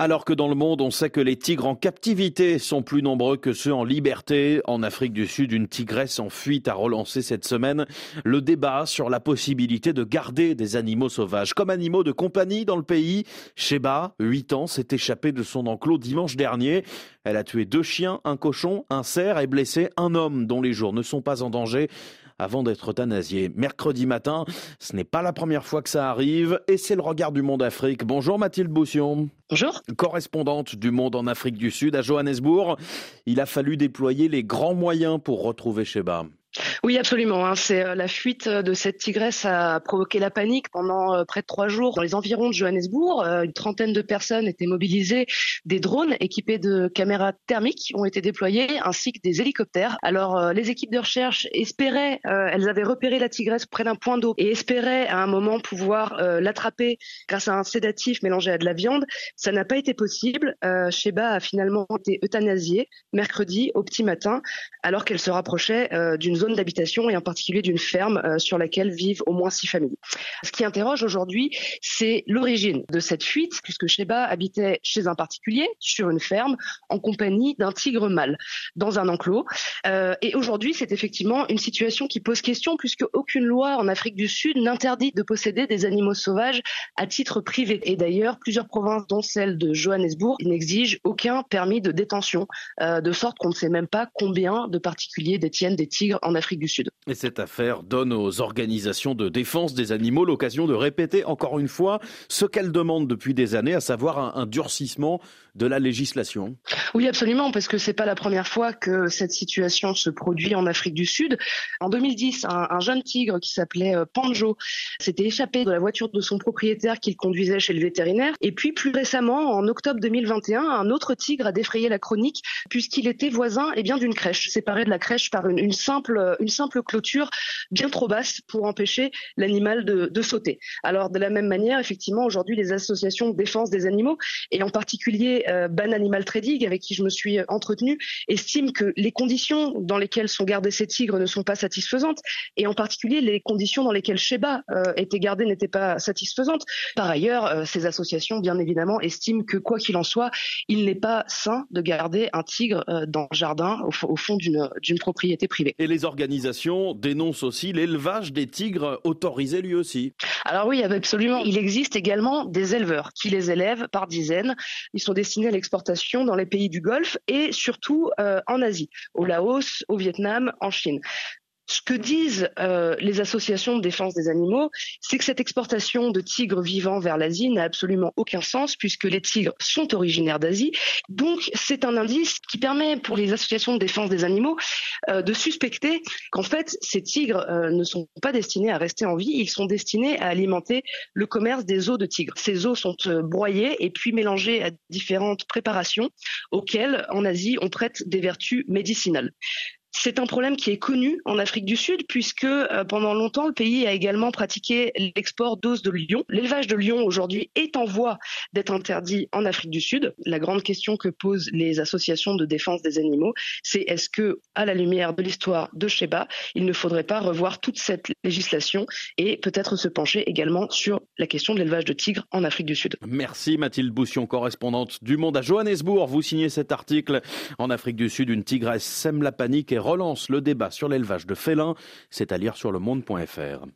Alors que dans le monde, on sait que les tigres en captivité sont plus nombreux que ceux en liberté, en Afrique du Sud, une tigresse en fuite a relancé cette semaine le débat sur la possibilité de garder des animaux sauvages comme animaux de compagnie dans le pays. Sheba, 8 ans, s'est échappée de son enclos dimanche dernier. Elle a tué deux chiens, un cochon, un cerf et blessé un homme dont les jours ne sont pas en danger avant d'être euthanasié. Mercredi matin, ce n'est pas la première fois que ça arrive et c'est le regard du monde Afrique. Bonjour Mathilde Boussion. Bonjour. Correspondante du monde en Afrique du Sud à Johannesburg, il a fallu déployer les grands moyens pour retrouver Sheba. Oui, absolument. Hein. C'est euh, la fuite de cette tigresse a provoqué la panique pendant euh, près de trois jours dans les environs de Johannesburg. Euh, une trentaine de personnes étaient mobilisées. Des drones équipés de caméras thermiques ont été déployés, ainsi que des hélicoptères. Alors, les équipes de recherche espéraient, elles avaient repéré la tigresse près d'un point d'eau et espéraient à un moment pouvoir l'attraper grâce à un sédatif mélangé à de la viande. Ça n'a pas été possible. Sheba a finalement été euthanasiée mercredi au petit matin, alors qu'elle se rapprochait d'une zone d'habitation et en particulier d'une ferme euh, sur laquelle vivent au moins six familles. Ce qui interroge aujourd'hui, c'est l'origine de cette fuite, puisque Sheba habitait chez un particulier, sur une ferme, en compagnie d'un tigre mâle, dans un enclos. Euh, et aujourd'hui, c'est effectivement une situation qui pose question, puisque aucune loi en Afrique du Sud n'interdit de posséder des animaux sauvages à titre privé. Et d'ailleurs, plusieurs provinces, dont celle de Johannesburg, n'exigent aucun permis de détention, euh, de sorte qu'on ne sait même pas combien de particuliers détiennent des tigres en Afrique du Sud. Et cette affaire donne aux organisations de défense des animaux l'occasion de répéter encore une fois ce qu'elles demandent depuis des années, à savoir un, durcissement de la législation. Oui, absolument, parce que c'est pas la première fois que cette situation se produit en Afrique du Sud. En 2010, un, jeune tigre qui s'appelait euh, Panjo s'était échappé de la voiture de son propriétaire qu'il conduisait chez le vétérinaire. Et puis plus récemment, en octobre 2021, un autre tigre a défrayé la chronique puisqu'il était voisin et eh bien d'une crèche, séparé de la crèche par une, une simple simple clôture bien trop basse pour empêcher l'animal de, sauter. Alors de la même manière, effectivement, aujourd'hui, les associations de défense des animaux, et en particulier euh, Ban Animal Trading, avec qui je me suis entretenue, estiment que les conditions dans lesquelles sont gardés ces tigres ne sont pas satisfaisantes, et en particulier les conditions dans lesquelles Sheba euh, était gardé n'étaient pas satisfaisantes. Par ailleurs, euh, ces associations, bien évidemment, estiment que quoi qu'il en soit, il n'est pas sain de garder un tigre dans le jardin, au, fond d'une propriété privée. Et les dénoncent aussi l'élevage des tigres autorisé lui aussi. Alors oui, absolument. Il existe également des éleveurs qui les élèvent par dizaines. Ils sont destinés à l'exportation dans les pays du Golfe et surtout euh, en Asie, au Laos, au Vietnam, en Chine. Ce que disent euh, les associations de défense des animaux, c'est que cette exportation de tigres vivants vers l'Asie n'a absolument aucun sens puisque les tigres sont originaires d'Asie. Donc c'est un indice qui permet pour les associations de défense des animaux euh, de suspecter qu'en fait ces tigres euh, ne sont pas destinés à rester en vie, ils sont destinés à alimenter le commerce des os de tigres. Ces os sont broyés et puis mélangés à différentes préparations auxquelles en Asie on prête des vertus médicinales. C'est un problème qui est connu en Afrique du Sud puisque euh, pendant longtemps le pays a également pratiqué l'export d'os de lion. L'élevage de lion aujourd'hui est en voie d'être interdit en Afrique du Sud. La grande question que posent les associations de défense des animaux, c'est est-ce que, à la lumière de l'histoire de Sheba, il ne faudrait pas revoir toute cette législation et peut-être se pencher également sur la question de l'élevage de tigres en Afrique du Sud? Merci Mathilde Boussion, correspondante du Monde à Johannesburg. Vous signez cet article en Afrique du Sud, une tigresse sème la panique relance le débat sur l'élevage de félins. C'est à lire sur le monde.fr.